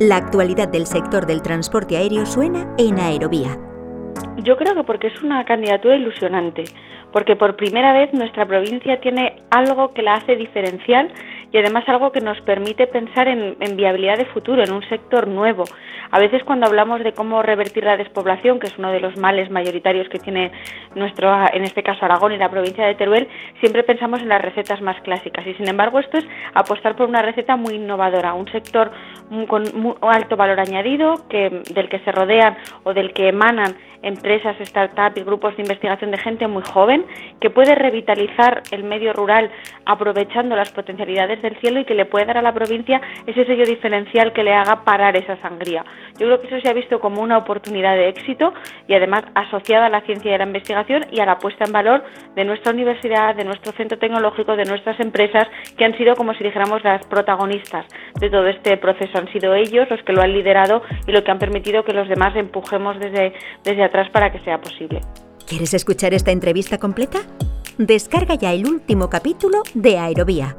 La actualidad del sector del transporte aéreo suena en Aerovía. Yo creo que porque es una candidatura ilusionante, porque por primera vez nuestra provincia tiene algo que la hace diferencial y además algo que nos permite pensar en, viabilidad de futuro, en un sector nuevo. A veces cuando hablamos de cómo revertir la despoblación, que es uno de los males mayoritarios que tiene nuestro, en este caso Aragón y la provincia de Teruel, siempre pensamos en las recetas más clásicas y sin embargo esto es apostar por una receta muy innovadora, un sector con alto valor añadido que, del que se rodean o del que emanan empresas, startups y grupos de investigación de gente muy joven que puede revitalizar el medio rural aprovechando las potencialidades del cielo y que le puede dar a la provincia ese sello diferencial que le haga parar esa sangría. Yo creo que eso se ha visto como una oportunidad de éxito y además asociada a la ciencia y a la investigación y a la puesta en valor de nuestra universidad, de nuestro centro tecnológico, de nuestras empresas que han sido como si dijéramos las protagonistas de todo este proceso. Han sido ellos los que lo han liderado y lo que han permitido que los demás empujemos desde, desde atrás para que sea posible. ¿Quieres escuchar esta entrevista completa? Descarga ya el último capítulo de Aerovía